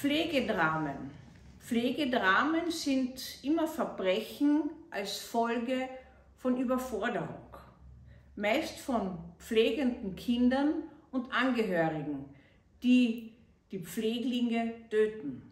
Pflegedramen. Pflegedramen sind immer Verbrechen als Folge von Überforderung. Meist von pflegenden Kindern und Angehörigen, die die Pfleglinge töten.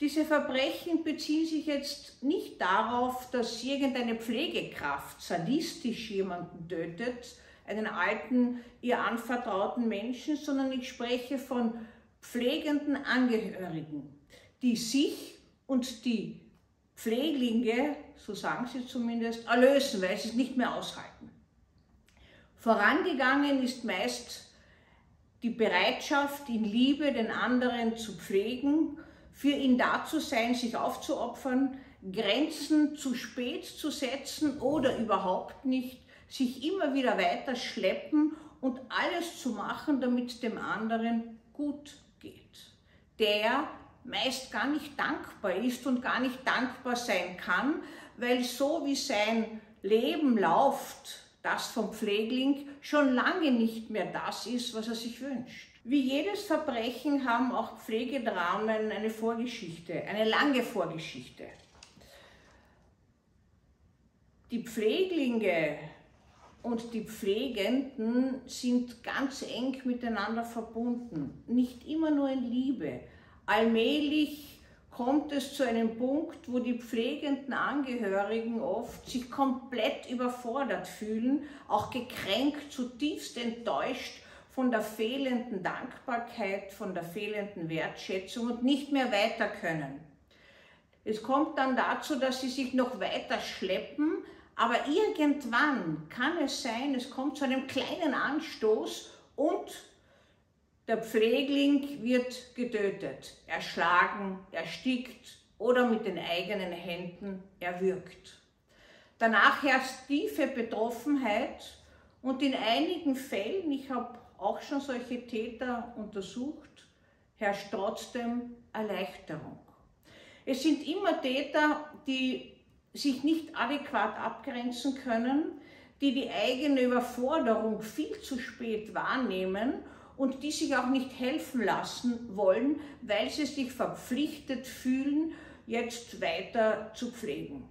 Diese Verbrechen beziehen sich jetzt nicht darauf, dass irgendeine Pflegekraft sadistisch jemanden tötet, einen alten, ihr anvertrauten Menschen, sondern ich spreche von pflegenden Angehörigen, die sich und die Pfleglinge, so sagen sie zumindest, erlösen, weil sie es nicht mehr aushalten. Vorangegangen ist meist die Bereitschaft, in Liebe den anderen zu pflegen, für ihn da zu sein, sich aufzuopfern, Grenzen zu spät zu setzen oder überhaupt nicht, sich immer wieder weiter schleppen und alles zu machen, damit dem anderen gut geht. Der meist gar nicht dankbar ist und gar nicht dankbar sein kann, weil so wie sein Leben läuft, das vom Pflegling schon lange nicht mehr das ist, was er sich wünscht. Wie jedes Verbrechen haben auch Pflegedramen eine Vorgeschichte, eine lange Vorgeschichte. Die Pfleglinge und die Pflegenden sind ganz eng miteinander verbunden, nicht immer nur in Liebe. Allmählich kommt es zu einem Punkt, wo die pflegenden Angehörigen oft sich komplett überfordert fühlen, auch gekränkt, zutiefst enttäuscht von der fehlenden Dankbarkeit, von der fehlenden Wertschätzung und nicht mehr weiter können. Es kommt dann dazu, dass sie sich noch weiter schleppen, aber irgendwann kann es sein, es kommt zu einem kleinen Anstoß und der Pflegling wird getötet, erschlagen, erstickt oder mit den eigenen Händen erwürgt. Danach herrscht tiefe Betroffenheit und in einigen Fällen, ich habe auch schon solche Täter untersucht, herrscht trotzdem Erleichterung. Es sind immer Täter, die sich nicht adäquat abgrenzen können, die die eigene Überforderung viel zu spät wahrnehmen und die sich auch nicht helfen lassen wollen, weil sie sich verpflichtet fühlen, jetzt weiter zu pflegen.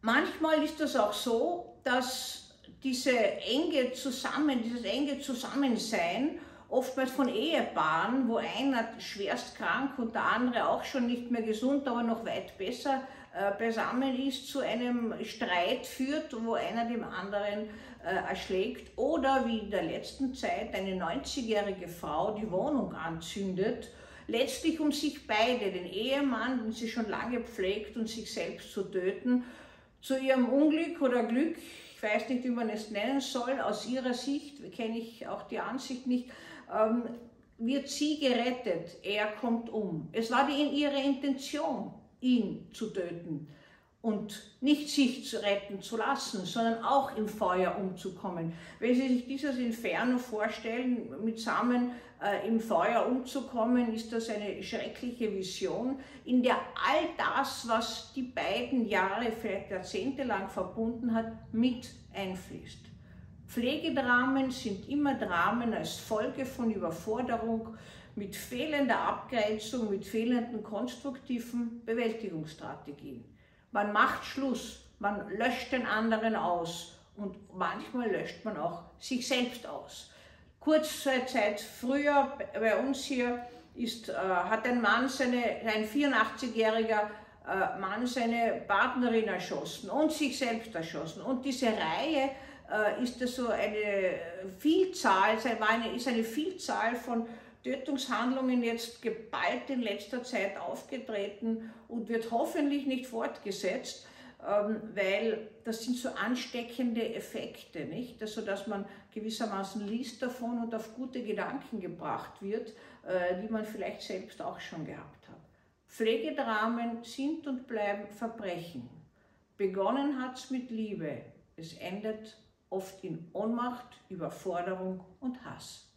Manchmal ist das auch so, dass diese enge Zusammen, dieses enge Zusammensein oftmals von Ehepaaren, wo einer schwerst krank und der andere auch schon nicht mehr gesund, aber noch weit besser äh, beisammen ist, zu einem Streit führt, wo einer dem anderen äh, erschlägt. Oder wie in der letzten Zeit eine 90-jährige Frau die Wohnung anzündet, letztlich um sich beide, den Ehemann, den sie schon lange pflegt, und sich selbst zu töten, zu ihrem Unglück oder Glück, ich weiß nicht, wie man es nennen soll, aus ihrer Sicht, kenne ich auch die Ansicht nicht, ähm, wird sie gerettet, er kommt um. Es war die, ihre Intention, ihn zu töten und nicht sich zu retten zu lassen, sondern auch im Feuer umzukommen. Wenn Sie sich dieses Inferno vorstellen, mitsamen äh, im Feuer umzukommen, ist das eine schreckliche Vision, in der all das, was die beiden Jahre, vielleicht Jahrzehnte lang verbunden hat, mit einfließt. Pflegedramen sind immer Dramen als Folge von Überforderung, mit fehlender Abgrenzung, mit fehlenden konstruktiven Bewältigungsstrategien. Man macht Schluss, man löscht den anderen aus und manchmal löscht man auch sich selbst aus. Kurze Zeit früher bei uns hier ist, äh, hat ein Mann, seine, ein 84-jähriger äh, Mann seine Partnerin erschossen und sich selbst erschossen. Und diese Reihe ist das so eine Vielzahl, war eine, ist eine Vielzahl von Tötungshandlungen jetzt geballt in letzter Zeit aufgetreten und wird hoffentlich nicht fortgesetzt, ähm, weil das sind so ansteckende Effekte, nicht? Also, dass man gewissermaßen liest davon und auf gute Gedanken gebracht wird, äh, die man vielleicht selbst auch schon gehabt hat. Pflegedramen sind und bleiben Verbrechen. Begonnen hat es mit Liebe, es endet oft in Ohnmacht, Überforderung und Hass.